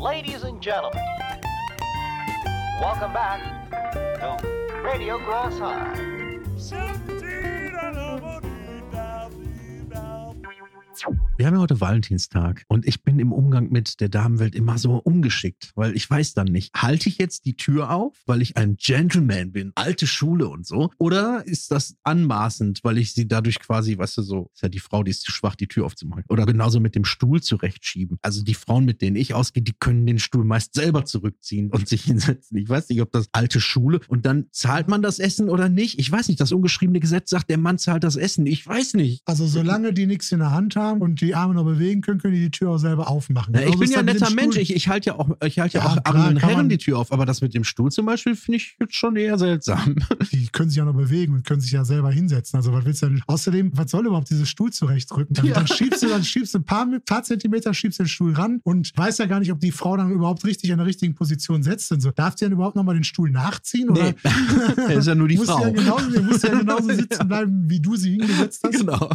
Ladies and gentlemen, welcome back to Radio Cross High. Wir haben ja heute Valentinstag und ich bin im Umgang mit der Damenwelt immer so ungeschickt, weil ich weiß dann nicht, halte ich jetzt die Tür auf, weil ich ein Gentleman bin, alte Schule und so, oder ist das anmaßend, weil ich sie dadurch quasi, weißt du, so, ist ja die Frau, die ist zu schwach, die Tür aufzumachen. Oder genauso mit dem Stuhl zurechtschieben. Also die Frauen, mit denen ich ausgehe, die können den Stuhl meist selber zurückziehen und sich hinsetzen. Ich weiß nicht, ob das alte Schule und dann zahlt man das Essen oder nicht. Ich weiß nicht, das ungeschriebene Gesetz sagt, der Mann zahlt das Essen. Ich weiß nicht. Also solange die nichts in der Hand haben und die Arme noch bewegen können, können die die Tür auch selber aufmachen. Ja, ich bin ja ein netter Mensch. Ich, ich halte ja auch, ich halte ja, Ja, auch anderen Herren die Tür auf, aber das mit dem Stuhl zum Beispiel finde ich jetzt schon eher seltsam. Die können sich ja noch bewegen und können sich ja selber hinsetzen. Also was willst du denn? Außerdem, was soll überhaupt dieses Stuhl zurechtrücken? Dann, Ja. dann schiebst du, dann schiebst du ein paar, paar Zentimeter, schiebst den Stuhl ran und weiß ja gar nicht, ob die Frau dann überhaupt richtig in der richtigen Position setzt und so. Darf die dann überhaupt nochmal den Stuhl nachziehen? Oder Nee, ist ja nur die muss Frau. Ja genauso, die muss ja genauso sitzen bleiben, wie du sie hingesetzt hast. Genau.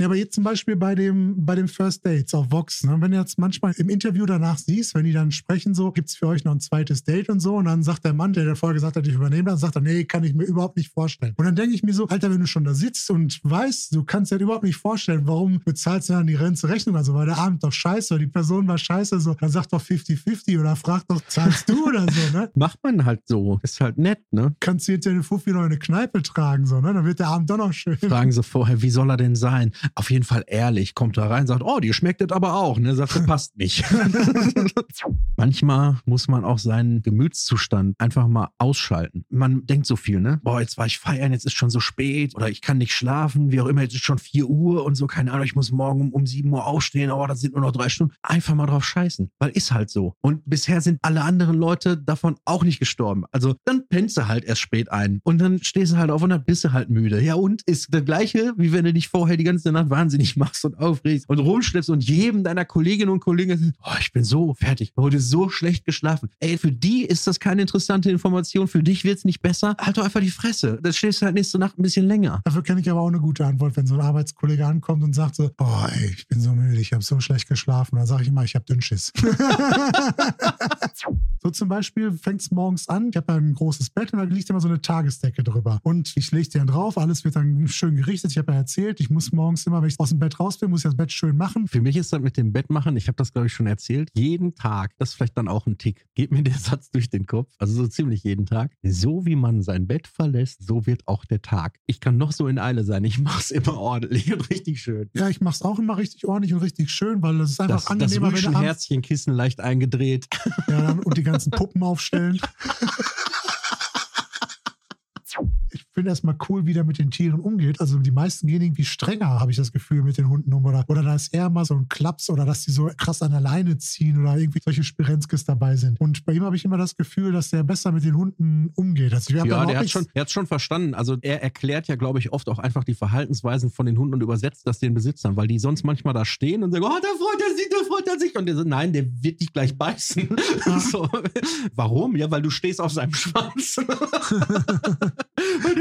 Ja, aber jetzt zum Beispiel bei dem, bei dem First Dates auf Vox, ne? wenn du jetzt manchmal im Interview danach siehst, wenn die dann sprechen, so, gibt's für euch noch ein zweites Date und so, und dann sagt der Mann, der der vorher gesagt hat, ich übernehme das, sagt er, nee, kann ich mir überhaupt nicht vorstellen. Und dann denke ich mir so, Alter, wenn du schon da sitzt und weißt, du kannst dir das überhaupt nicht vorstellen, warum bezahlst du dann die ganze Rechnung? Also war der Abend doch scheiße, die Person war scheiße, so, dann sag doch 50-50 oder frag doch, zahlst du oder so, ne? Macht man halt so. Ist halt nett, ne? Kannst du jetzt den Fuffi noch in eine Kneipe tragen, so, ne? Dann wird der Abend doch noch schön. Fragen sie vorher, wie soll er denn sein? Auf jeden Fall ehrlich. Kommt da rein, sagt, oh, dir schmeckt das aber auch. Ne? Sagt, er, passt nicht. Manchmal muss man auch seinen Gemütszustand einfach mal ausschalten. Man denkt so viel, ne? Boah, jetzt war ich feiern, jetzt ist schon so spät oder ich kann nicht schlafen, wie auch immer, jetzt ist schon 4 Uhr und so, keine Ahnung, ich muss morgen um, um 7 Uhr aufstehen, oh, das sind nur noch drei Stunden. Einfach mal drauf scheißen, weil ist halt so. Und bisher sind alle anderen Leute davon auch nicht gestorben. Also dann pennst du halt erst spät ein und dann stehst du halt auf und dann bist du halt müde. Ja und? Ist das gleiche, wie wenn du dich vorher die ganze Nacht wahnsinnig machst und aufregst und rumschleppst und jedem deiner Kolleginnen und Kollegen sagst, oh, ich bin so fertig, heute so schlecht geschlafen. Ey, für die ist das keine interessante Information, für dich wird's nicht besser. Halt doch einfach die Fresse. Dann schläfst du halt nächste Nacht ein bisschen länger. Dafür kenne ich aber auch eine gute Antwort, wenn so ein Arbeitskollege ankommt und sagt so, boah, ey, ich bin so müde, ich habe so schlecht geschlafen. Dann sage ich immer, ich habe Dünnschiss. so zum Beispiel fängt es morgens an, ich habe ja ein großes Bett und da liegt immer so eine Tagesdecke drüber. Und ich lege die dann drauf, alles wird dann schön gerichtet. Ich habe ja erzählt, ich muss morgens immer, wenn ich aus dem Bett raus bin, muss ich das Bett schön machen. Für mich ist das mit dem Bett machen, ich habe das glaube ich schon erzählt, jeden Tag, das ist vielleicht dann auch ein Tick, geht mir der Satz durch den Kopf, also so ziemlich jeden Tag. So wie man sein Bett verlässt, so wird auch der Tag. Ich kann noch so in Eile sein, ich mache es immer ordentlich und richtig schön. Ja, ich mache es auch immer richtig ordentlich und richtig schön, weil es ist einfach Das, das angenehmer, wenn du abends, Rüschenherzchenkissen leicht eingedreht. ja, dann, und die ganzen Puppen aufstellen. Ich finde erstmal cool, wie der mit den Tieren umgeht. Also die meisten gehen irgendwie strenger, habe ich das Gefühl, mit den Hunden um. Oder, oder da ist eher mal so ein Klaps oder dass die so krass an der Leine ziehen oder irgendwie solche Spirenzkes dabei sind. Und bei ihm habe ich immer das Gefühl, dass der besser mit den Hunden umgeht. Also Ja, der hat schon, er hat schon verstanden. Also er erklärt ja, glaube ich, oft auch einfach die Verhaltensweisen von den Hunden und übersetzt das den Besitzern, weil die sonst manchmal da stehen und sagen, oh, da freut er sich, da freut er sich. Und der sagt, nein, der wird dich gleich beißen. so. Warum? Ja, weil du stehst auf seinem Schwanz.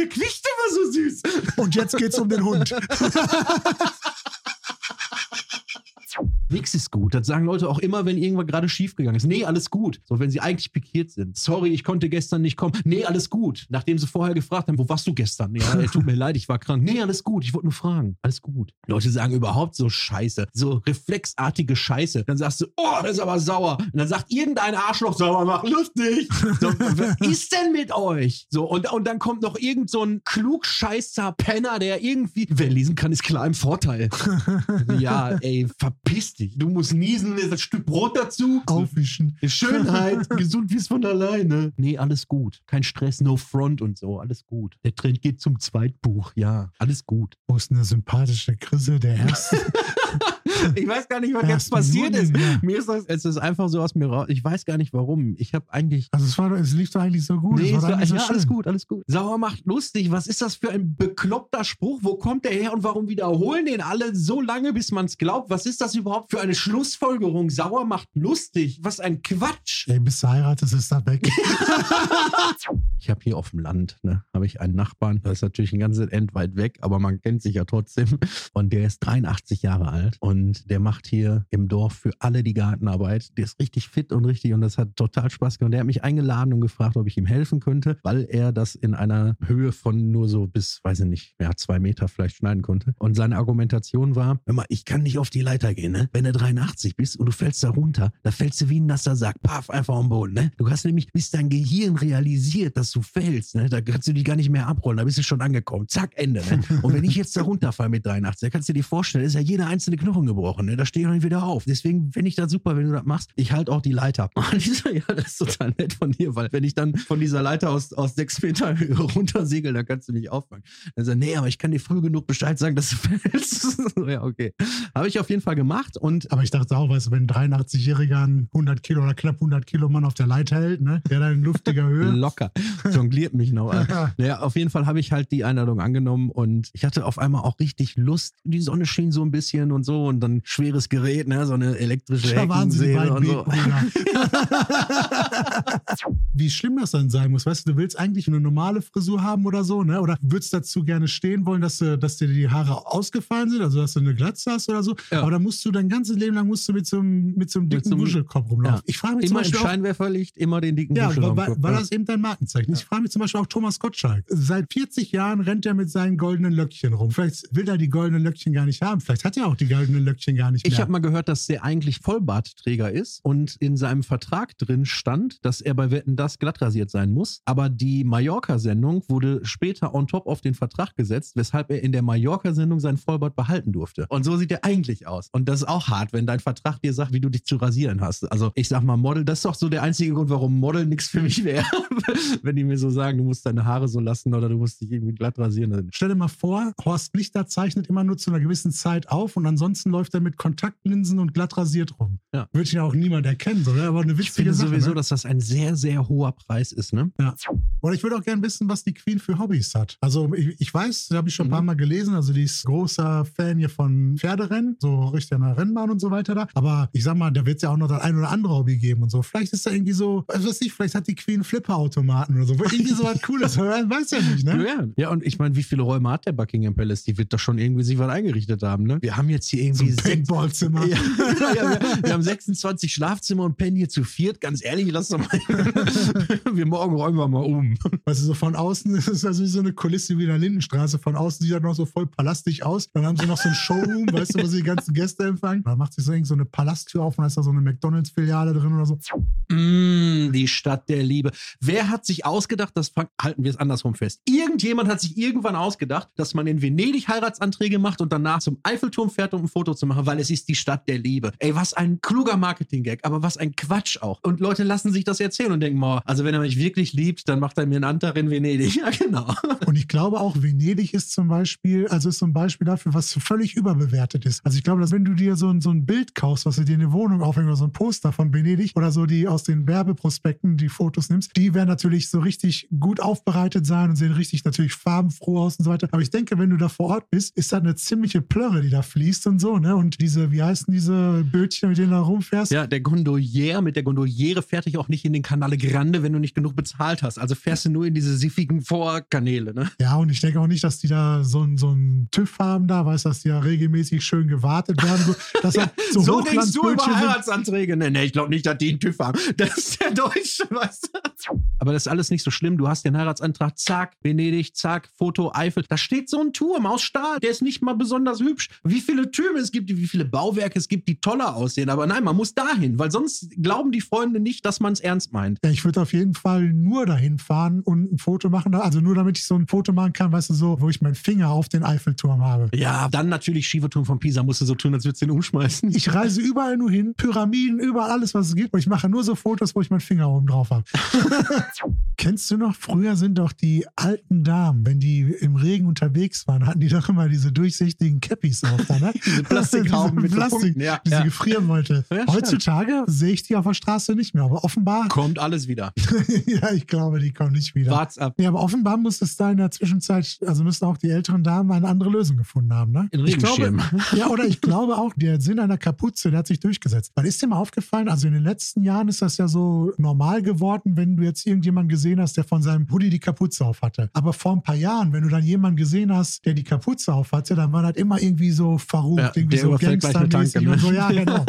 der quiekt immer so süß. Und jetzt geht's um den Hund. Nix ist gut. Das sagen Leute auch immer, wenn irgendwas gerade schiefgegangen ist. Nee, alles gut. So, wenn sie eigentlich pikiert sind. Sorry, ich konnte gestern nicht kommen. Nee, alles gut. Nachdem sie vorher gefragt haben, wo warst du gestern? Ja, ey, tut mir leid, ich war krank. Nee, alles gut. Ich wollte nur fragen. Alles gut. Leute sagen überhaupt so Scheiße. So reflexartige Scheiße. Dann sagst du, oh, das ist aber sauer. Und dann sagt irgendein Arschloch sauer, mach lustig. So, was ist denn mit euch? So, und, und dann kommt noch irgend so ein klugscheißer Penner, der irgendwie, wer lesen kann, ist klar im Vorteil. Ja, ey, verpiss dich. Du musst niesen, das Stück Brot dazu. Aufwischen. Schönheit, gesund wie es von alleine. Nee, alles gut. Kein Stress, no front und so, alles gut. Der Trend geht zum Zweitbuch, ja, alles gut. Wo ist eine sympathische Grisse der erste? Ich weiß gar nicht, was jetzt passiert ist. Mir ist das, es ist einfach so aus mir raus. Ich weiß gar nicht warum. Ich habe eigentlich. Also es, war, es lief doch eigentlich so gut. Nee, es es war doch war, so ja, alles gut, alles gut. Sauer macht lustig. Was ist das für ein bekloppter Spruch? Wo kommt der her und warum wiederholen den alle so lange, bis man es glaubt? Was ist das überhaupt für eine Schlussfolgerung? Sauer macht lustig. Was ein Quatsch. Ey, bis du heiratest, ist das weg. Ich habe hier auf dem Land, ne, habe ich einen Nachbarn. Das ist natürlich ein ganzes End weit weg, aber man kennt sich ja trotzdem. Und der ist 83 Jahre alt. Alt und der macht hier im Dorf für alle die Gartenarbeit. Der ist richtig fit und richtig und das hat total Spaß gemacht. Der hat mich eingeladen und gefragt, ob ich ihm helfen könnte, weil er das in einer Höhe von nur so bis, weiß ich nicht, ja, zwei Meter vielleicht schneiden konnte. Und seine Argumentation war, hör mal, ich kann nicht auf die Leiter gehen, ne? Wenn du 83 bist und du fällst da runter, da fällst du wie ein nasser Sack, paff, einfach am Boden, ne? Du hast nämlich, bis dein Gehirn realisiert, dass du fällst, ne? Da kannst du dich gar nicht mehr abrollen, da bist du schon angekommen. Zack, Ende, ne? Und wenn ich jetzt da runterfalle mit 83, da kannst du dir vorstellen, ist ja jeder einzelne Knochen gebrochen, ne? Da stehe ich noch nicht wieder auf. Deswegen finde ich das super, wenn du das machst. Ich halte auch die Leiter. Und ich so, ja, das ist total nett von dir, weil wenn ich dann von dieser Leiter aus, aus sechs Meter Höhe runtersegel, dann kannst du mich auffangen. Dann sagt, nee, aber ich kann dir früh genug Bescheid sagen, dass du fällst. so, ja, okay. Habe ich auf jeden Fall gemacht und Aber ich dachte auch, weißt du, wenn ein 83-Jähriger einen 100 Kilo oder knapp 100 Kilo Mann auf der Leiter hält, ne, der dann in luftiger Höhe. locker jongliert mich noch. naja, auf jeden Fall habe ich halt die Einladung angenommen und ich hatte auf einmal auch richtig Lust. Die Sonne schien so ein bisschen und so und dann schweres Gerät, ne, so eine elektrische Da waren sie die Heckensäge und so. Wie schlimm das dann sein muss. Weißt du, du willst eigentlich eine normale Frisur haben oder so, ne? Oder würdest dazu gerne stehen wollen, dass, du, dass dir die Haare ausgefallen sind, also dass du eine Glatze hast oder so. Ja. Aber dann musst du dein ganzes Leben lang musst du mit so einem, mit so einem dicken so Wuschelkopf rumlaufen. Ja. Ich frage mich zum Immer im Beispiel auch, Scheinwerferlicht, immer den dicken ja, Buschel weil, weil, Ja. das eben dein Markenzeichen ist. Ich frage mich zum Beispiel auch Thomas Gottschalk. Seit 40 Jahren rennt er mit seinen goldenen Löckchen rum. Vielleicht will er die goldenen Löckchen gar nicht haben. Vielleicht hat er auch die goldenen Löckchen gar nicht Ich mehr. habe mal gehört, dass der eigentlich Vollbartträger ist und in seinem Vertrag drin stand, dass er bei Wetten das glatt rasiert sein muss. Aber die Mallorca-Sendung wurde später on top auf den Vertrag gesetzt, weshalb er in der Mallorca-Sendung seinen Vollbart behalten durfte. Und so sieht er eigentlich aus. Und das ist auch hart, wenn dein Vertrag dir sagt, wie du dich zu rasieren hast. Also ich sag mal, Model, das ist doch so der einzige Grund, warum Model nichts für mich wäre. wenn die mir so sagen, du musst deine Haare so lassen oder du musst dich irgendwie glatt rasieren. Dann Stell dir mal vor, Horst Lichter zeichnet immer nur zu einer gewissen Zeit auf und ansonsten läuft er mit Kontaktlinsen und glatt rasiert rum. Ja. Würde ja auch niemand erkennen, so, ne? aber eine Ich witzige finde Sache. sowieso, ne? dass das ein sehr, sehr hoher Preis ist, ne? Ja. Oder ich würde auch gerne wissen, was die Queen für Hobbys hat. Also ich, ich weiß, da habe ich schon ein paar Mhm. Mal gelesen, also die ist großer Fan hier von Pferderennen, so richtig an der Rennbahn und so weiter da. Aber ich sag mal, da wird es ja auch noch das ein oder andere Hobby geben und so. Vielleicht ist da irgendwie so, was weiß ich, vielleicht hat die Queen Flipperautomaten oder so. Irgendwie so was Cooles. Weiß ja nicht, ne? Ja, ja, und ich meine, wie viele Räume hat der Buckingham Palace? Die wird doch schon irgendwie sich was eingerichtet haben, ne? Wir haben jetzt hier So irgendwie ein sechs- Paintballzimmer. Ja, ja, wir, wir haben 26 Schlafzimmer und pennen hier zu viert. Ganz ehrlich, lass doch mal. wir morgen räumen wir mal um. Weißt du, so von außen ist es also wie so eine Kulisse wie in der Lindenstraße. Von außen sieht das noch so voll palastig aus. Dann haben sie noch so ein Showroom, weißt du, wo sie die ganzen Gäste empfangen. Da macht sich so irgend so eine Palasttür auf und da ist da so eine McDonalds-Filiale drin oder so. Mm, die Stadt der Liebe. Wer hat sich ausgedacht, das halten wir es andersrum fest. Irgendjemand hat sich irgendwann ausgedacht, dass man in Venedig Heiratsanträge macht und danach zum Eiffelturm fährt, um ein Foto zu machen, weil es ist die Stadt der Liebe. Ey, was ein kluger Marketing-Gag, aber was ein Quatsch auch. Und Leute lassen sich das erzählen und denken, oh, also wenn er mich wirklich liebt, dann macht er mir einen Antrag in Venedig. Ja, genau. Und ich glaube auch, Venedig ist zum Beispiel, also ist so ein Beispiel dafür, was völlig überbewertet ist. Also ich glaube, dass wenn du dir so ein, so ein Bild kaufst, was du dir in die Wohnung aufhängst, oder so ein Poster von Venedig oder so die aus den Werbeprospekten die Fotos nimmst, die werden natürlich so richtig gut aufbereitet sein und sehen richtig natürlich farbenfroh aus und so weiter. Aber ich denke, wenn du da vor Ort bist, ist das eine ziemliche Plörre, die da fließt und so, ne? Und diese, wie heißen diese Bötchen, mit denen da rumfährst? Ja, der Gondolier mit der Gondoliere fährt dich auch nicht in den Canale Grande, wenn du nicht genug bezahlt hast. Also fährst du nur in diese siffigen Vorkanäle, ne? Ja, und ich denke auch nicht, dass die da so, ein- so einen TÜV haben da, weißt du, dass die ja regelmäßig schön gewartet werden. So, dass Ja, halt so, so denkst du über. Heiratsanträge. Nee, nee, ich glaube nicht, dass die einen TÜV haben. Das ist der Deutsche, weißt du? Aber das ist alles nicht so schlimm. Du hast den Heiratsantrag, zack, Venedig, zack, Foto, Eifel. Da steht so ein Turm aus Stahl. Der ist nicht mal besonders hübsch. Wie viele Türme es gibt, wie viele Bauwerke es gibt, die toller aussehen. Aber nein, man muss dahin, weil sonst glauben die Freunde nicht, dass man es ernst meint. Ja, ich würde auf jeden Fall nur dahin fahren und ein Foto machen. Also nur damit ich so ein Foto machen kann, weißt du, so, wo ich meinen Finger auf den Eiffelturm habe. Ja, dann natürlich Schieferturm von Pisa. Musst du so tun, als würdest du den umschmeißen. Ich reise überall nur hin, Pyramiden, überall alles, was es gibt. Und ich mache nur so Fotos, wo ich meinen Finger oben drauf habe. Kennst du noch, früher sind doch die alten Damen, wenn die im Regen unterwegs waren, hatten die doch immer diese durchsichtigen Cappies auf. Da, ne? Diese Plastikhauben mit so Plastik, Punkten, ja, diese ja. Gefriermeutel. Ja. Heutzutage sehe ich die auf der Straße nicht mehr, aber offenbar, Kommt alles wieder. ja, ich glaube, die kommen nicht wieder. Wart's ab. Ja, aber offenbar muss es da in der Zwischenzeit, also müssen auch die älteren Damen eine andere Lösung gefunden haben, ne? In Ich glaube, ja, oder ich glaube auch, der Sinn einer Kapuze, der hat sich durchgesetzt. Weil ist dir mal aufgefallen, also in den letzten Jahren ist das ja so normal geworden, wenn du jetzt irgendjemanden gesehen hast, der von seinem Hoodie die Kapuze auf hatte. Aber vor ein paar Jahren, wenn du dann jemanden gesehen hast, der die Kapuze auf hatte, dann war das immer irgendwie so verrucht, Ja, irgendwie so gangstermäßig ne? und so. Ja, genau.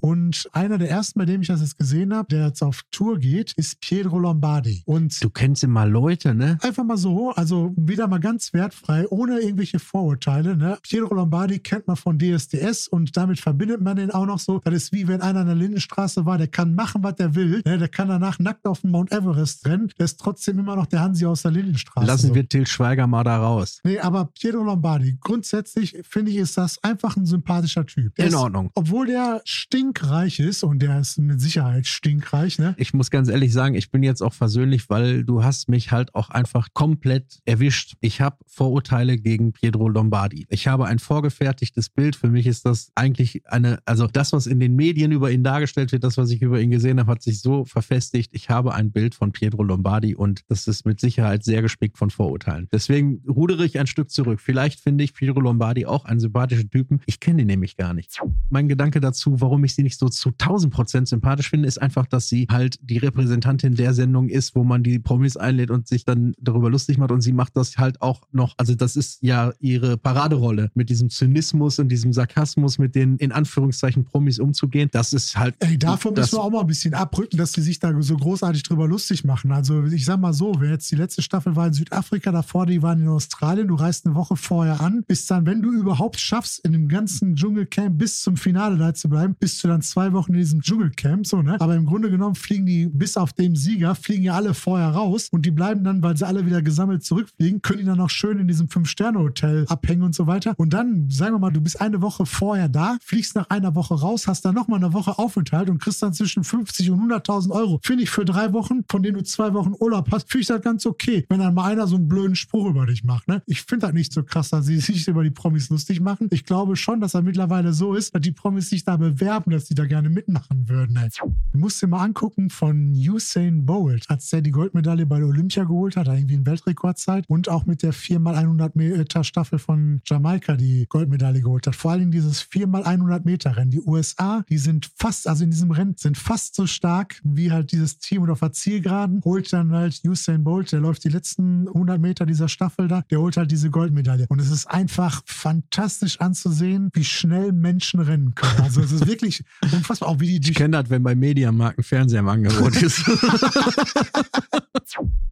Und einer der ersten, bei dem ich das jetzt gesehen habe, der jetzt auf Tour geht, ist Pietro Lombardi. Und Du kennst immer Leute, ne? Einfach mal so, also wieder mal ganz wertfrei, ohne irgendwelche Vorurteile. Ne? Pietro Lombardi kennt man von DSDS und damit verbindet man den auch noch so. Das ist wie wenn einer an der Lindenstraße war, der kann machen, was er will. Ne? Der kann danach nackt auf den Mount Everest rennen. Der ist trotzdem immer noch der Hansi aus der Lindenstraße. Lassen so. wir Till Schweiger mal da raus. Nee, aber Pietro Lombardi, grundsätzlich finde ich, ist das einfach ein sympathischer Typ. Der In ist, Ordnung. Obwohl der stinkreich ist und der ist mit Sicherheit stinkreich, ne? Ich muss ganz ehrlich sagen, ich bin jetzt auch versöhnlich, weil du hast mich halt auch einfach komplett erwischt. Ich habe Vorurteile gegen Pietro Lombardi. Ich habe ein vorgefertigtes Bild. Für mich ist das eigentlich eine, also das, was in den Medien über ihn dargestellt wird, das, was ich über ihn gesehen habe, hat sich so verfestigt. Ich habe ein Bild von Pietro Lombardi und das ist mit Sicherheit sehr gespickt von Vorurteilen. Deswegen rudere ich ein Stück zurück. Vielleicht finde ich Pietro Lombardi auch einen sympathischen Typen. Ich kenne ihn nämlich gar nicht. Mein Gedanke dazu, warum ich sie nicht so zu 1000 Prozent sympathisch finde, ist einfach, dass sie halt die Repräsentantin der Sendung ist, wo man die Promis einlädt und sich dann darüber lustig macht. Und sie macht das halt auch noch, also das ist ja ihre Paraderolle, mit diesem Zynismus und diesem Sarkasmus, mit den in Anführungszeichen Promis umzugehen. Das ist halt. Ey, davon müssen wir auch mal ein bisschen abrücken, dass die sich da so großartig drüber lustig machen. Also ich sag mal so, wer jetzt die letzte Staffel war in Südafrika, davor, die waren in Australien, du reist eine Woche vorher an, bist dann, wenn du überhaupt schaffst, in dem ganzen Dschungelcamp bis zum Finale da zu bleiben, bist du dann zwei Wochen in diesem Dschungelcamp, so, ne? Aber im Grunde genommen fliegen die, bis auf den Sieger, fliegen ja alle vorher raus und die bleiben dann, weil sie alle wieder gesammelt zurückfliegen, können die dann auch schön in diesem Fünf-Sterne-Hotel abhängen und so weiter. Und dann, sagen wir mal, du bist eine Woche vorher da, fliegst nach einer Woche raus, hast dann nochmal eine Woche Aufenthalt und kriegst dann zwischen 50 und 100.000 Euro. Finde ich für drei Wochen, von denen du zwei Wochen Urlaub hast, finde ich das ganz okay, wenn dann mal einer so einen blöden Spruch über dich macht. Ne? Ich finde das nicht so krass, dass sie sich über die Promis lustig machen. Ich glaube schon, dass er mittlerweile so ist, dass die Promis sich da bewerben, dass die da gerne mitmachen würden. Ey. Du musst dir mal angucken von Usain Bolt, als der die Goldmedaille bei der Olympia geholt hat, irgendwie eine Weltrekordzeit und auch mit der 4x100 Meter Staffel von Jamaika die Goldmedaille geholt hat. Vor allem dieses 4x100 Meter Rennen. Die USA, die sind fast, also in diesem Rennen, sind fast so stark wie halt dieses Team und auf der Zielgeraden holt dann halt Usain Bolt, der läuft die letzten 100 Meter dieser Staffel da, der holt halt diese Goldmedaille. Und es ist einfach fantastisch anzusehen, wie schnell Menschen rennen können. Also es ist wirklich unfassbar, auch wie die Ich durch kenne das, wenn bei Mediamarkt ein Fernseher im Angebot ist.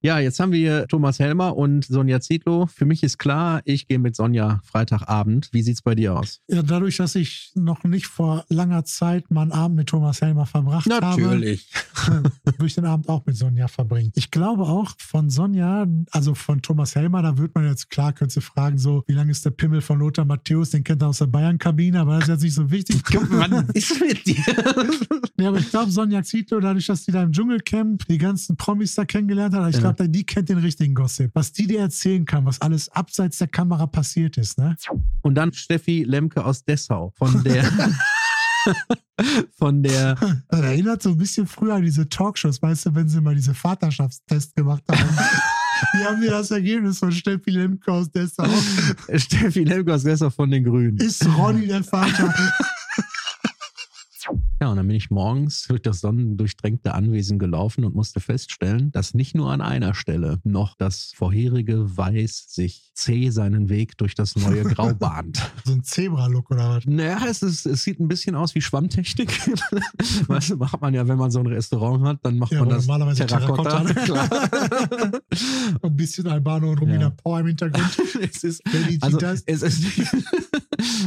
ja, jetzt haben wir Thomas Helmer und Sonja Zietlow. Für mich ist klar, ich gehe mit Sonja Freitagabend. Wie sieht's bei dir aus? Ja, dadurch, dass ich noch nicht vor langer Zeit meinen Abend mit Thomas Helmer verbracht habe, würde ich den Abend auch mit Sonja verbringen. Ich glaube auch von Sonja, also von Thomas Helmer, da wird man jetzt, klar, könntest du fragen, so, wie lange ist der Pimmel von Lothar Matthäus, den kennt er aus der Bayern-Kabine, aber das ist jetzt nicht so wichtig. Was ist mit dir? Ja, aber ich glaube, Sonja Zietlow, dadurch, dass die da im Dschungelcamp die ganzen Promis da kennengelernt hat, ich Ja. glaube, die kennt den richtigen Gossip. Was die dir erzählen kann, was alles abseits der Kamera passiert ist, ne? Und dann Steffi Lemke aus Dessau von der von der Das erinnert so ein bisschen früher an diese Talkshows, weißt du, wenn sie mal diese Vaterschaftstests gemacht haben. Die haben mir das Ergebnis von Steffi Lemke aus Dessau. Steffi Lemke aus Dessau von den Grünen. Ist Ronny der Vater? Ja, und dann bin ich morgens durch das sonnendurchtränkte Anwesen gelaufen und musste feststellen, dass nicht nur an einer Stelle noch das vorherige Weiß sich zäh seinen Weg durch das neue Grau bahnt. So ein Zebra-Look oder was? Naja, es, ist, es sieht ein bisschen aus wie Schwammtechnik. weißt du, macht man ja, wenn man so ein Restaurant hat, dann macht Ja, man das normalerweise Terrakotta. Terrakotta. Klar. Ein bisschen Albano und Romina Ja. Power im Hintergrund. es ist, also, es, ist nicht,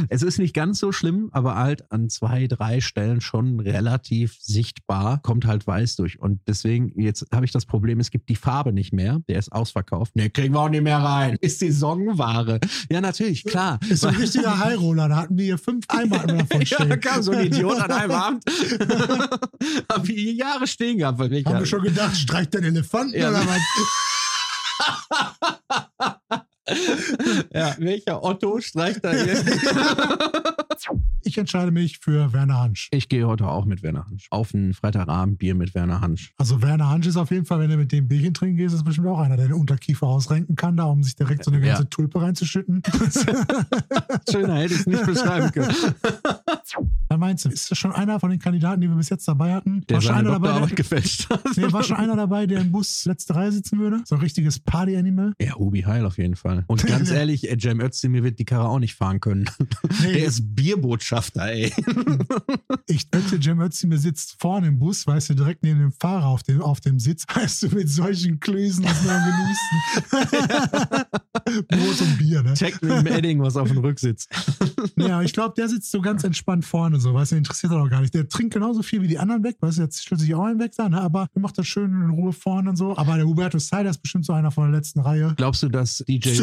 es ist nicht ganz so schlimm, aber halt an zwei, drei Stellen schon relativ sichtbar, kommt halt weiß durch. Und deswegen, jetzt habe ich das Problem, es gibt die Farbe nicht mehr. Der ist ausverkauft. Ne, kriegen wir auch nicht mehr rein. Ist Saisonware. Ja, natürlich, klar. Ist so ein richtiger Highroller. Da hatten wir hier fünf Eimer davon Ja, stehen. da kam so ein Idiot an einem Abend. Haben wir hier Jahre stehen gehabt. Haben wir schon gedacht, streicht der einen Elefanten Ja. oder was? ja, welcher Otto streicht da hier? Ich entscheide mich für Werner Hansch. Ich gehe heute auch mit Werner Hansch. Auf ein Freitagabend Bier mit Werner Hansch. Also Werner Hansch ist auf jeden Fall, wenn du mit dem Bierchen trinken gehst, ist bestimmt auch einer, der den Unterkiefer ausrenken kann, da um sich direkt so eine ganze Ja. Tulpe reinzuschütten. Schöner hätte ich es nicht beschreiben können. Dann meinst du, ist das schon einer von den Kandidaten, die wir bis jetzt dabei hatten? Der war schon einer dabei, der, gefälscht hat. nee, war schon einer dabei, der im Bus letzte Reihe sitzen würde? So ein richtiges Party-Animal? Ja, Hubi Heil auf jeden Fall. Und ganz ehrlich, äh, Cem Özdemir wird die Karre auch nicht fahren können. Nee. Der ist Bierbotschafter, ey. Ich wette, Jim Özdemir sitzt vorne im Bus, weißt du, direkt neben dem Fahrer auf dem, auf dem Sitz, weißt du, mit solchen Klößen das nur am genießen. Brot und Bier, ne? Check mit dem Edding was auf dem Rücksitz. Ja, ich glaube, der sitzt so ganz entspannt vorne, so, weißt du, interessiert er auch gar nicht. Der trinkt genauso viel wie die anderen weg, weißt du, jetzt stellt sich auch einen weg da, ne? aber der macht das schön in Ruhe vorne und so. Aber der Huberto Seider ist bestimmt so einer von der letzten Reihe. Glaubst du, dass DJ.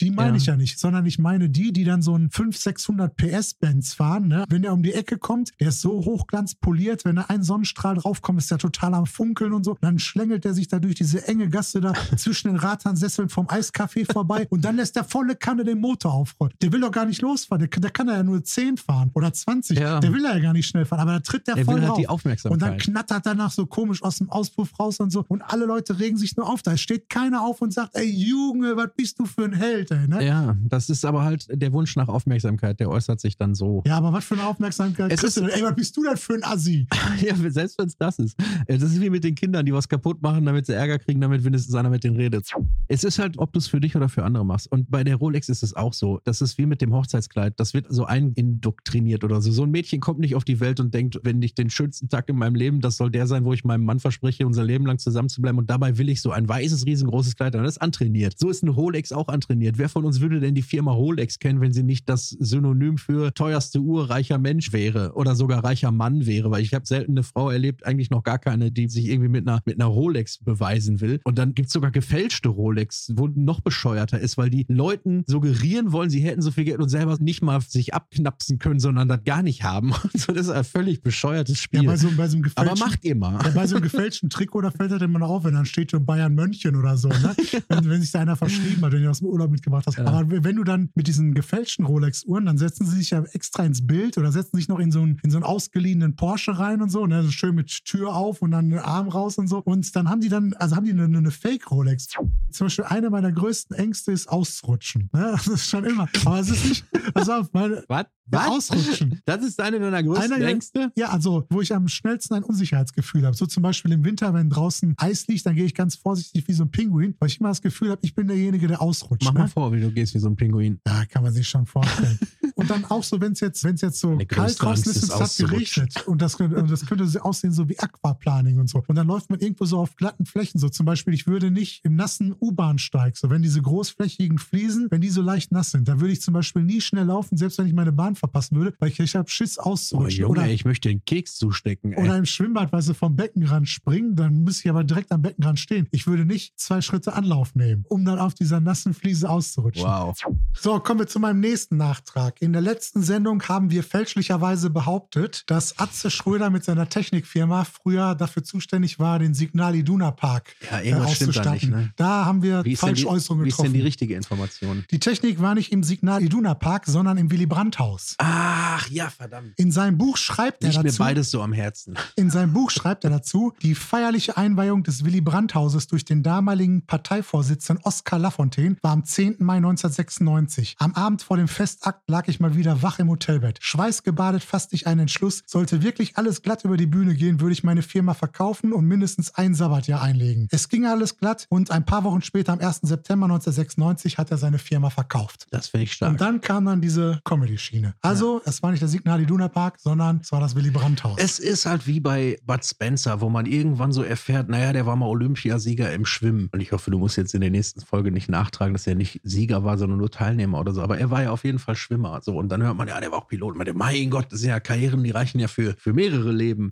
Die meine Ja. ich ja nicht, sondern ich meine die, die dann so ein 500, 600 PS Benz fahren. Ne? Wenn der um die Ecke kommt, der ist so hochglanzpoliert, wenn da ein Sonnenstrahl draufkommt, ist der total am Funkeln und so. Dann schlängelt er sich da durch diese enge Gasse da zwischen den Radhandsesseln vom Eiscafé vorbei und dann lässt der volle Kanne den Motor aufrollen. Der will doch gar nicht losfahren, der, der kann ja nur 10 fahren oder 20. Ja. Der will ja gar nicht schnell fahren, aber da tritt der, Der voll will halt die Und dann Aufmerksamkeit. knattert danach so komisch aus dem Auspuff raus und so. Und alle Leute regen sich nur auf. Da steht keiner auf und sagt, ey Junge, was bist du für ein Held, ey. Ne? Ja. Ja, das ist aber halt der Wunsch nach Aufmerksamkeit, der äußert sich dann so. aber was für eine Aufmerksamkeit Es ist- denn? Ey, was bist du denn für ein Assi? Ja, selbst wenn es das ist. Das ist wie mit den Kindern, die was kaputt machen, damit sie Ärger kriegen, damit wenigstens einer mit denen redet. Es ist halt, ob du es für dich oder für andere machst. Und bei der Rolex ist es auch so. Das ist wie mit dem Hochzeitskleid. Das wird so eindoktriniert oder so. So ein Mädchen kommt nicht auf die Welt und denkt, wenn ich den schönsten Tag in meinem Leben, das soll der sein, wo ich meinem Mann verspreche, unser Leben lang zusammen zu bleiben. Und dabei will ich so ein weißes, riesengroßes Kleid. Und das ist antrainiert. So ist eine Rolex auch antrainiert. Wer von uns würde denn die Firma Rolex kennen, wenn sie nicht das Synonym für teuerste Uhr reicher Mensch wäre oder sogar reicher Mann wäre? Weil ich habe selten eine Frau erlebt, eigentlich noch gar keine, die sich irgendwie mit einer, mit einer Rolex beweisen will. Und dann gibt es sogar gefälschte Rolex, wo noch bescheuerter ist, weil die Leuten suggerieren wollen, sie hätten so viel Geld und selber nicht mal sich abknapsen können, sondern das gar nicht haben. Und so, das ist ein völlig bescheuertes Spiel. Ja, bei so, bei so einem Aber macht ihr mal. ja, bei so einem gefälschten Trikot, da fällt das immer noch auf, wenn dann steht so Bayern Mönchen oder so, ne? wenn, wenn sich da einer verschrieben hat, wenn du aus dem Urlaub mitgebracht hast. Ja. Aber wenn du dann mit diesen gefälschten Rolex-Uhren, dann setzen sie sich ja extra ins Bild oder setzen sich noch in so einen, in so einen ausgeliehenen Porsche rein und so, ne? so schön mit Tür auf und dann Arm raus und so. Und dann haben die dann, also haben die eine, eine Fake-Rolex. Zum Beispiel eine meiner größten Ängste ist ausrutschen. Ne? Das ist schon immer. Aber es ist nicht, pass auf, meine, Was? Ja, ausrutschen. Das ist eine deiner größten Einer der- Ängste? ja, also, wo ich am schnellsten ein Unsicherheitsgefühl habe. So zum Beispiel im Winter, wenn draußen Eis liegt, dann gehe ich ganz vorsichtig wie so ein Pinguin, weil ich immer das Gefühl habe, ich bin derjenige, der ausrutscht. Mach mal Ne? vor, wie du gehst wie so ein Pinguin. Ja, kann man sich schon vorstellen. und dann auch so, wenn es jetzt, wenn's jetzt so kalt draußen ist es hat geregnet. Und das, könnte- und das könnte aussehen so wie Aquaplaning und so. Und dann läuft man irgendwo so auf glatten Flächen. So zum Beispiel, ich würde nicht im nassen U-Bahnsteig, so wenn diese großflächigen Fliesen, wenn die so leicht nass sind, da würde ich zum Beispiel nie schnell laufen, selbst wenn ich meine Bahn verpassen würde, weil ich, ich habe Schiss Oh, auszurutschen. Junge, oder, ich möchte den Keks zustecken. Ey. oder im Schwimmbad, weißt du, vom Beckenrand springen, dann müsste ich aber direkt am Beckenrand stehen. Ich würde nicht zwei Schritte Anlauf nehmen, um dann auf dieser nassen Fliese auszurutschen. Wow. So, kommen wir zu meinem nächsten Nachtrag. In der letzten Sendung haben wir fälschlicherweise behauptet, dass Atze Schröder mit seiner Technikfirma früher dafür zuständig war, den Signal Iduna Park Ja, äh, stimmt da auszustatten. nicht, ne? Da haben wir denn die, Falschäußerungen wie ist denn getroffen. die richtige Information? Die Technik war nicht im Signal Iduna Park, sondern im Willy Brandt Haus. Ach, ja, verdammt. In seinem Buch schreibt er Liegt mir dazu, beides so am Herzen. in seinem Buch schreibt er dazu, die feierliche Einweihung des Willy Brandt Hauses durch den damaligen Parteivorsitzenden Oskar Lafontaine war am 10. Mai 1996. Am Abend vor dem Festakt lag ich mal wieder wach im Hotelbett. Schweißgebadet fasste ich einen Entschluss. Sollte wirklich alles glatt über die Bühne gehen, würde ich meine Firma verkaufen und mindestens ein Sabbatjahr einlegen. Es ging alles glatt und ein paar Wochen später, am 1. September 1996, hat er seine Firma verkauft. Das finde ich stark. Und dann kam dann diese Comedy-Schiene. Also, es war nicht der Signal Iduna Park, sondern es war das Willy Brandt Haus. Es ist halt wie bei Bud Spencer, wo man irgendwann so erfährt, naja, der war mal Olympiasieger im Schwimmen. Und ich hoffe, du musst jetzt in der nächsten Folge nicht nachtragen, dass er nicht Sieger war, sondern nur Teilnehmer oder so. Aber er war ja auf jeden Fall Schwimmer. So, und dann hört man, ja, der war auch Pilot. Man denkt, mein Gott, das sind ja Karrieren, die reichen ja für, für mehrere Leben.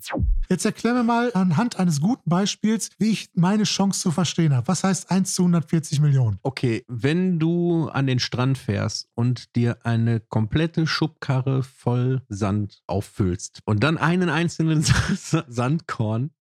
Jetzt erklär mir mal anhand eines guten Beispiels, wie ich meine Chance zu verstehen habe. Was heißt 1 zu 140 Millionen? Okay, wenn du an den Strand fährst und dir eine komplette Schubkarre voll Sand auffüllst und dann einen einzelnen Sandkorn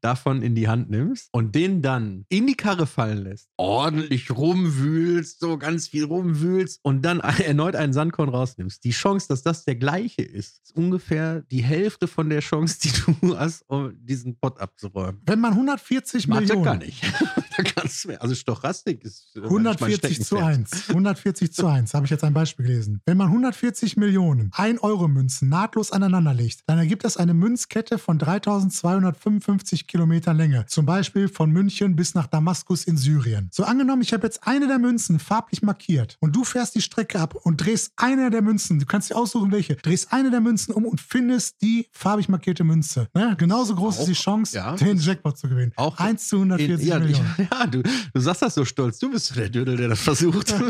davon in die Hand nimmst und den dann in die Karre fallen lässt, ordentlich rumwühlst, so ganz viel rumwühlst und dann erneut einen Sandkorn rausnimmst, rausnimmst, die Chance, dass das der gleiche ist, ist ungefähr die Hälfte von der Chance, die du hast, um diesen Pot abzuräumen. Wenn man 140 Mathe Millionen. kann ich. da kannst du mehr. Also Stochastik ist. äh, mein 140 zu Steckenpferd. 1. 140 zu 1, habe ich jetzt ein Beispiel gelesen. Wenn man 140 Millionen 1-Euro-Münzen nahtlos aneinander legt, dann ergibt das eine Münzkette von 3255 Kilometern Länge. Zum Beispiel von München bis nach Damaskus in Syrien. So angenommen, ich habe jetzt eine der Münzen farblich markiert und du fährst die Strecke ab und drehst eine der Münzen, du kannst dir aussuchen, welche, drehst eine der Münzen um und findest die farbig markierte Münze. Ne? Genauso groß ist die Chance, ja. den Jackpot zu gewinnen. Auch 1 zu 140 In, ja, Millionen. ja du, du sagst das so stolz. Du bist der Dödel, der das versucht.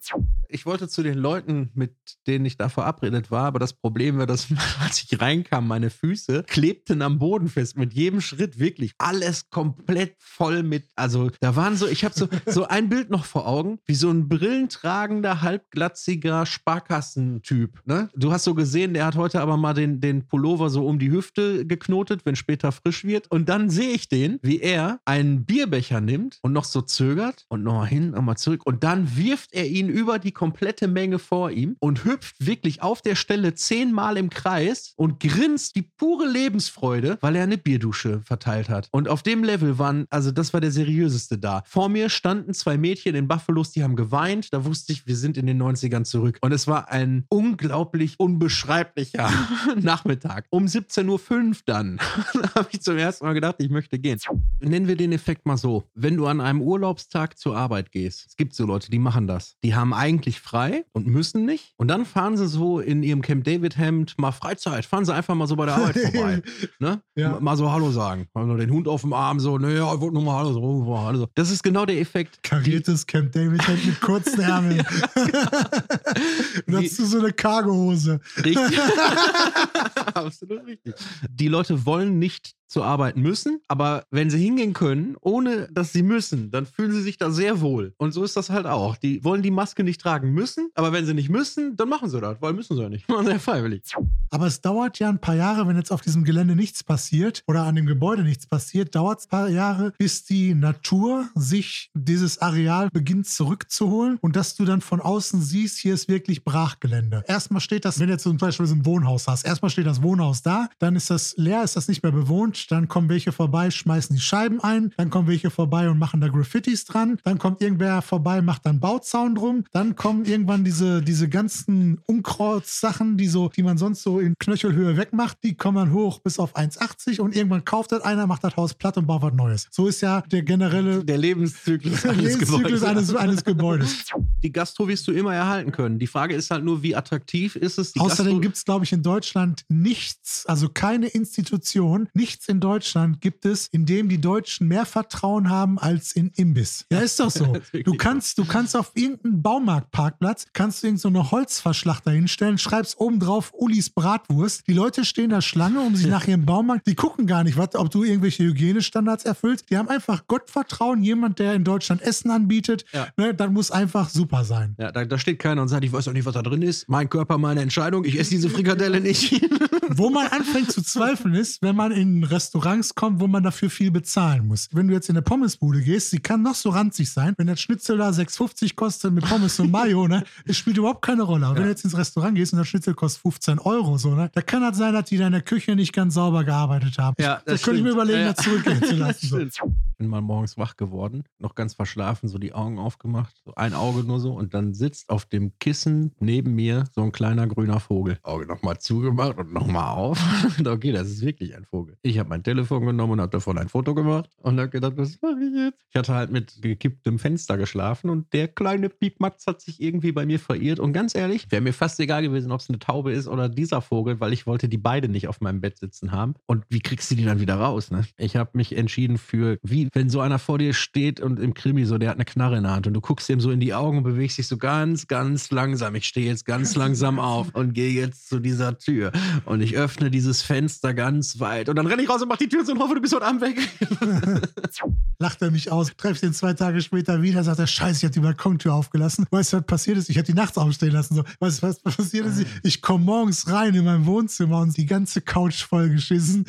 ich wollte zu den Leuten, mit denen ich da verabredet war, aber das Problem war, dass als ich reinkam, meine Füße klebten am Boden fest. Mit jedem Schritt wirklich alles komplett voll mit. Also da waren so, ich habe so, so ein Bild noch vor Augen, wie so ein brillentragender, halbglatziger Sparkassentyp. Ne? Du hast so gesehen, der hat heute aber mal den, den Pullover so um die Hüfte geknotet, wenn später frisch wird. Und dann sehe ich den, wie er einen Bierbecher nimmt und noch so zögert und nochmal hin, nochmal zurück. Und dann wirft er ihn über die komplette Menge vor ihm und hüpft wirklich auf der Stelle zehnmal im Kreis und grinst die pure Lebensfreude, weil er eine Bierdusche verteilt hat. Und auf dem Level waren, also das war der seriöseste da. Vor mir standen zwei Mädchen in Buffalos, die haben geweint. Da wusste ich, wir sind in den 90ern zurück. Und es war ein unglaublich unbeschreiblicher Nachmittag. Um 17.05 Uhr dann habe ich zum ersten Mal gedacht, ich möchte gehen. Nennen wir den Effekt mal so. Wenn du an einem Urlaubstag zur Arbeit gehst, es gibt so Leute, die machen das. Die haben eigentlich frei und müssen nicht. Und dann fahren sie so in ihrem Camp David Hemd mal Freizeit. Fahren sie einfach mal so bei der Arbeit vorbei. Ne? Ja. Mal so Hallo sagen. Mal so den Hund auf dem Arm so, ne, ja, ich wollte nur mal Hallo sagen. Hallo. sagen. Das ist genau der Effekt. Kariertes Camp David Hemd mit kurzen Ärmeln. Dazu so eine Cargohose. Richtig. Absolut richtig. Die Leute wollen nicht zur Arbeit müssen, aber wenn sie hingehen können, ohne dass sie müssen, dann fühlen sie sich da sehr wohl. Und so ist das halt auch. Die wollen die Maske nicht tragen müssen, aber wenn sie nicht müssen, dann machen sie das, weil müssen sie ja nicht. Machen sie ja freiwillig. Aber es dauert ja ein paar Jahre, wenn jetzt auf diesem Gelände nichts passiert oder an dem Gebäude nichts passiert, dauert es ein paar Jahre, bis die Natur sich dieses Areal beginnt zurückzuholen und dass du dann von außen siehst, hier ist wirklich Brachgelände. Erstmal steht das, wenn du jetzt zum Beispiel so ein Wohnhaus hast, erstmal steht das Wohnhaus da, dann ist das leer, ist das nicht mehr bewohnt, dann kommen welche vorbei, schmeißen die Scheiben ein, dann kommen welche vorbei und machen da Graffitis dran, dann kommt irgendwer vorbei, macht dann Bauzaun drum, dann kommen irgendwann diese, diese ganzen Unkrautsachen, die so, die man sonst so in Knöchelhöhe wegmacht, die kommen dann hoch bis auf 1,80 und irgendwann kauft das einer, macht das Haus platt und baut was Neues. So ist ja der generelle Der Lebenszyklus eines Lebenszyklus Gebäudes. eines, eines Gebäudes. Die Gastro wirst du immer erhalten können. Die Frage ist halt nur, wie attraktiv ist es? Die Außerdem gibt es, glaube ich, in Deutschland nichts, also keine Institution, nichts in Deutschland gibt es, in dem die Deutschen mehr Vertrauen haben als in Imbiss. Ja, ist doch so. Du kannst, du kannst auf irgendeinem Baumarktparkplatz, kannst du irgend so eine Holzverschlachter hinstellen, schreibst oben drauf Ulis Bratwurst. Die Leute stehen da Schlange, um sich nach ihrem Baumarkt, die gucken gar nicht, was, ob du irgendwelche Hygienestandards erfüllst. Die haben einfach Gottvertrauen, jemand, der in Deutschland Essen anbietet, Ja. ne, dann muss einfach super sein. Ja, da, da steht keiner und sagt, ich weiß doch nicht, was da drin ist. Mein Körper, meine Entscheidung. Ich esse diese Frikadelle nicht. Wo man anfängt zu zweifeln ist, wenn man in Restaurants kommt, wo man dafür viel bezahlen muss. Wenn du jetzt in eine Pommesbude gehst, sie kann noch so ranzig sein, wenn das Schnitzel da 6,50 kostet mit Pommes und Mayo, ne, das spielt überhaupt keine Rolle. Aber wenn du jetzt ins Restaurant gehst und das Schnitzel kostet 15 Euro, so, ne, da kann das sein, dass die da in der Küche nicht ganz sauber gearbeitet haben. Ja, da das könnte ich mir überlegen, Ja, ja. das zurückgehen zu lassen. So. Bin mal morgens wach geworden, noch ganz verschlafen, so die Augen aufgemacht, so ein Auge nur so und dann sitzt auf dem Kissen neben mir so ein kleiner grüner Vogel. Auge nochmal zugemacht und nochmal auf. Okay, das ist wirklich ein Vogel. Ich habe mein Telefon genommen und habe davon ein Foto gemacht und habe gedacht, was mache ich jetzt? Ich hatte halt mit gekipptem Fenster geschlafen und der kleine Piepmatz hat sich irgendwie bei mir verirrt und ganz ehrlich, wäre mir fast egal gewesen, ob es eine Taube ist oder dieser Vogel, weil ich wollte die beide nicht auf meinem Bett sitzen haben. Und wie kriegst du die dann wieder raus? Ne? Ich habe mich entschieden für, wie wenn so einer vor dir steht und im Krimi so, der hat eine Knarre in der Hand und du guckst ihm so in die Augen und bewegst dich so ganz, ganz langsam. Ich stehe jetzt ganz langsam auf und gehe jetzt zu dieser Tür und ich öffne dieses Fenster ganz weit und dann renne ich raus und mach die Tür zu und hoffe, du bist heute Abend weg. lacht er mich aus, treffe ihn zwei Tage später wieder, sagt er, scheiße, ich habe die Balkontür aufgelassen. Weißt du, was passiert ist? Ich habe die nachts aufstehen lassen. So. Weißt du, was passiert ist? Ich komme morgens rein in mein Wohnzimmer und die ganze Couch vollgeschissen.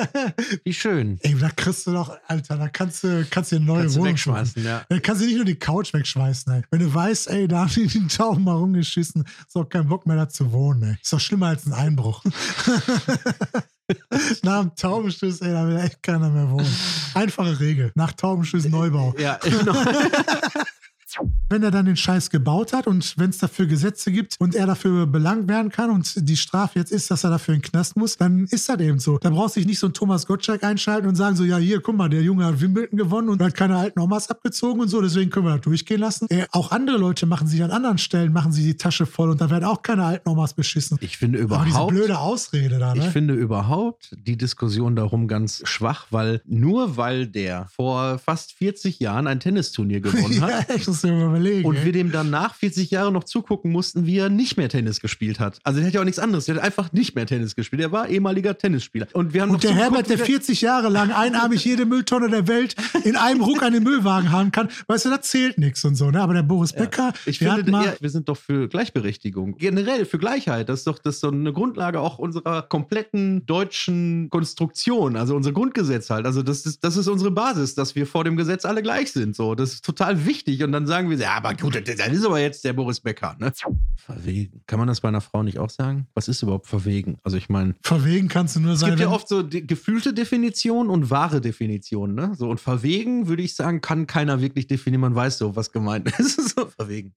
Wie schön. Ey, da kriegst du doch, Alter, da kannst du, kannst du eine neue Kannst Wohnung wegschmeißen, ja. Dann kannst du nicht nur die Couch wegschmeißen, ey. Wenn du weißt, ey, da haben die den Tauben mal rumgeschissen, ist auch kein Bock mehr da zu wohnen, ey. Ist doch schlimmer als ein Einbruch. Nach dem Taubenschuss, ey, da will echt keiner mehr wohnen. Einfache Regel. Nach Taubenschuss Neubau. Ja, genau. Wenn er dann den Scheiß gebaut hat und wenn es dafür Gesetze gibt und er dafür belangt werden kann und die Strafe jetzt ist, dass er dafür in den Knast muss, dann ist das eben so. Da brauchst du dich nicht so ein Thomas Gottschalk einschalten und sagen so, ja hier, guck mal, der Junge hat Wimbledon gewonnen und hat keine alten Omas abgezogen und so, deswegen können wir das durchgehen lassen. Äh, auch andere Leute machen sich an anderen Stellen, machen sie die Tasche voll und da werden auch keine alten Omas beschissen. Ich finde Aber diese überhaupt. blöde Ausrede da, ne? Ich finde überhaupt die Diskussion darum ganz schwach, weil nur weil der vor fast 40 Jahren ein Tennisturnier gewonnen hat ja, muss mir mal überlegen. und ey. wir dem dann nach 40 Jahren noch zugucken mussten, wie er nicht mehr Tennis gespielt hat. Also der hat ja auch nichts anderes, der hat einfach nicht mehr Tennis gespielt. Er war ehemaliger Tennisspieler. Und wir haben noch Und der Herbert, der wie 40 Jahre lang einarmig jede Mülltonne der Welt in einem Ruck an den Müllwagen haben kann, weißt du, das zählt nichts und so, ne? Aber der Boris Becker, Ich der finde, mal, ja, wir sind doch für Gleichberechtigung. Generell für Gleichheit. Das ist doch das ist so eine Grundlage auch unserer kompletten deutschen Konstruktion. Also unser Grundgesetz halt. Also das ist, das ist unsere Basis, dass wir vor dem Gesetz alle gleich sind. So, das ist total wichtig. Und dann sagen wir, ja, aber gut, das ist aber jetzt der Boris Becker. Ne? Verwegen. Kann man das bei einer Frau nicht auch sagen? Was ist überhaupt verwegen? Also ich meine, verwegen kannst du nur es sein. gibt ja oft so die gefühlte Definition und wahre Definition, ne? So und verwegen würde ich sagen, kann keiner wirklich definieren. Man weiß so, was gemeint ist. so verwegen.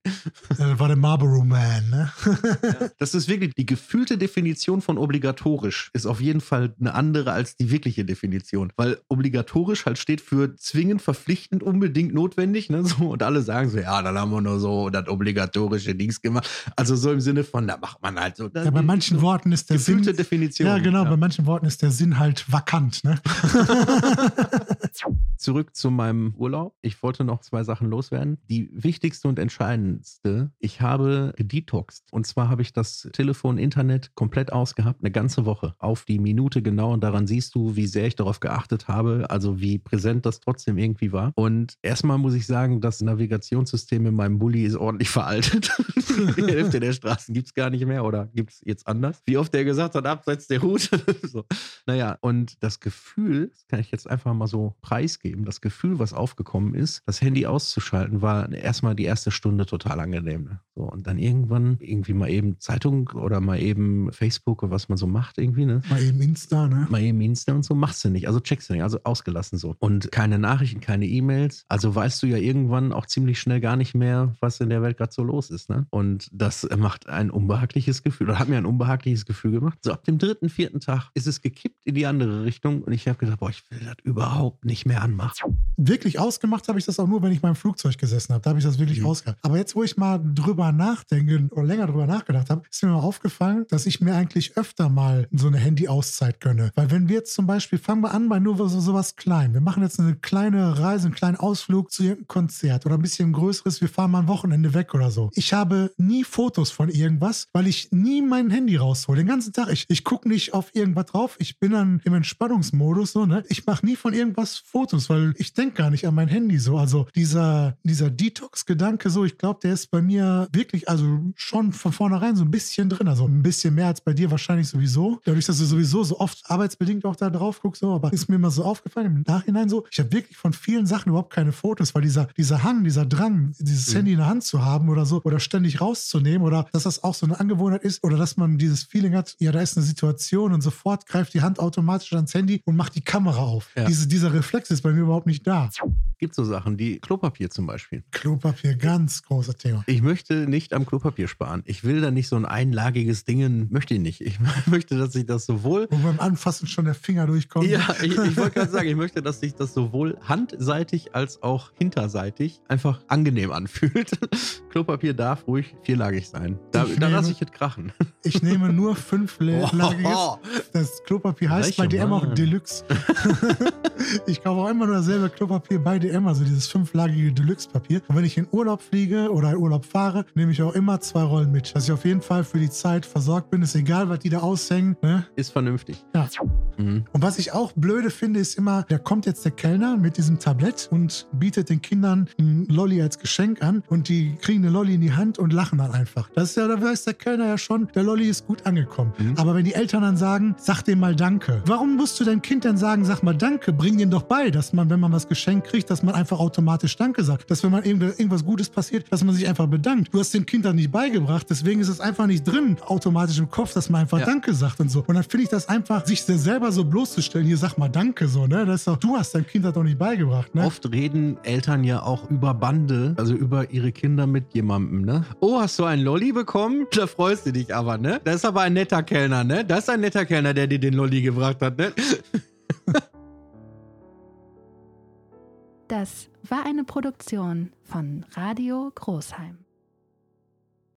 äh, war der Marlboro Man, ne? Das ist wirklich die gefühlte Definition von obligatorisch ist auf jeden Fall eine andere als die wirkliche Definition, weil obligatorisch halt steht für zwingend, verpflichtend, unbedingt notwendig, ne? So und alle sagen so, ja, dann haben wir nur so das obligatorische Dings gemacht. Also so im Sinne von, da macht man halt so. Ja, bei manchen Worten ist der Sinn. Definition. Ja, genau, bei manchen Worten ist der Sinn halt vakant, ne? Zurück zu meinem Urlaub. Ich wollte noch zwei Sachen loswerden. Die wichtigste und entscheidendste, ich habe gedetoxed. Und zwar habe ich das Telefon, Internet komplett ausgehabt, eine ganze Woche. Auf die Minute genau. Und daran siehst du, wie sehr ich darauf geachtet habe, also wie präsent das trotzdem irgendwie war. Und erstmal muss ich sagen, das Navigationssystem in meinem Bulli ist ordentlich veraltet. die Hälfte der Straßen gibt es gar nicht mehr oder gibt es jetzt anders. Wie oft der gesagt hat, abseits der Route. so. Naja, und das Gefühl, das kann ich jetzt einfach mal so preisgeben, das Gefühl, was aufgekommen ist, das Handy auszuschalten, war erstmal die erste Stunde total angenehm. Ne? So, und dann irgendwann irgendwie mal eben Zeitung oder mal eben Facebook oder was man so macht irgendwie, ne? Mal eben Insta, ne? mal eben Insta und so, machst du nicht. Also checkst du nicht, also ausgelassen so. Und keine Nachrichten, keine E-Mails. Also weißt du ja irgendwann auch ziemlich schnell gar nicht mehr, was in der Welt gerade so los ist. Ne? Und das macht ein unbehagliches Gefühl, oder hat mir ein unbehagliches Gefühl gemacht. So ab dem dritten, vierten Tag ist es gekippt in die andere Richtung und ich habe gedacht, boah, ich will das überhaupt nicht mehr anmachen. Wirklich ausgemacht habe ich das auch nur, wenn ich mal im Flugzeug gesessen habe. Da habe ich das wirklich Mhm. ausgemacht. Aber jetzt, wo ich mal drüber nachdenke oder länger drüber nachgedacht habe, ist mir mal aufgefallen, dass ich mir eigentlich öfter mal so eine Handy-Auszeit gönne. Weil wenn wir jetzt zum Beispiel, fangen wir an bei nur so, sowas klein. Wir machen jetzt eine kleine Reise, einen kleinen Ausflug zu irgendeinem Konzert oder ein bisschen größeres, wir fahren mal ein Wochenende weg oder so. Ich habe nie Fotos von irgendwas, weil ich nie mein Handy raushole. Den ganzen Tag. Ich, ich gucke nicht auf irgendwas drauf. Ich bin dann im Entspannungsmodus so, ne? Ich mache nie von irgendwas Fotos, weil ich denke gar nicht an mein Handy so. Also dieser, dieser Detox-Gedanke so, ich glaube, der ist bei mir wirklich, also schon von vornherein so ein bisschen drin. Also ein bisschen mehr als bei dir wahrscheinlich sowieso. Dadurch, dass du sowieso so oft arbeitsbedingt auch da drauf guckst, so, aber ist mir immer so aufgefallen im Nachhinein so, ich habe wirklich von vielen Sachen überhaupt keine Fotos, weil dieser, dieser Hang, dieser Drang, dieses Mhm. Handy in der Hand zu haben oder so, oder ständig rauszunehmen, oder dass das auch so eine Angewohnheit ist, oder dass man dieses Feeling hat, ja, da ist eine Situation und sofort greift die Hand automatisch ans Handy und macht die Kamera auf. Ja. Diese, dieser Reflex ist bei mir überhaupt nicht da. Gibt so Sachen, die Klopapier zum Beispiel. Klopapier, ganz großes Thema. Ich möchte nicht am Klopapier sparen. Ich will da nicht so ein einlagiges Ding, möchte ich nicht. Ich möchte, dass ich das sowohl Wo beim Anfassen schon der Finger durchkommt. Ja, ich, ich wollte gerade sagen, ich möchte, dass sich das sowohl handseitig als auch hinterseitig einfach angenehm anfühlt. Klopapier darf ruhig vierlagig sein. Da, da lasse ich es krachen. Ich nehme nur fünflagiges. Oh. Das Klopapier heißt bei DM auch. Deluxe. ich kaufe auch immer nur dasselbe Klopapier bei DM, also dieses fünflagige Deluxe-Papier. Und wenn ich in Urlaub fliege oder in Urlaub fahre, nehme ich auch immer zwei Rollen mit, dass ich auf jeden Fall für die Zeit versorgt bin. Ist egal, was die da aushängen. Ne? Ist vernünftig. Ja. Mhm. Und was ich auch blöde finde, ist immer, da kommt jetzt der Kellner mit diesem Tablett und bietet den Kindern ein Lolli als Geschenk an und die kriegen eine Lolli in die Hand und lachen dann einfach. Das ist ja, da weiß der Kellner ja schon, der Lolli ist gut angekommen. Mhm. Aber wenn die Eltern dann sagen, sag dem mal Danke. Warum musst du deinem Kind dann sagen, sag mal Danke? Bring dem doch bei, dass man, wenn man was geschenkt kriegt, dass man einfach automatisch Danke sagt. Dass wenn man irgend- irgendwas Gutes passiert, dass man sich einfach bedankt. Du hast dem Kind dann nicht beigebracht, deswegen ist es einfach nicht drin, automatisch im Kopf, dass man einfach Ja. Danke sagt und so. Und dann finde ich das einfach, sich selber so bloßzustellen, hier sag mal Danke so, ne? Das ist doch, du hast deinem Kind das doch nicht beigebracht, ne? Oft reden Eltern ja auch über Bande, also über ihre Kinder mit jemandem, ne? Oh, hast du einen Lolli bekommen? Da freust du dich aber, ne? Das ist aber ein netter Kellner, ne? Das ist ein netter Kellner, der dir den Lolli gebracht hat, ne? Das war eine Produktion von Radio Großheim.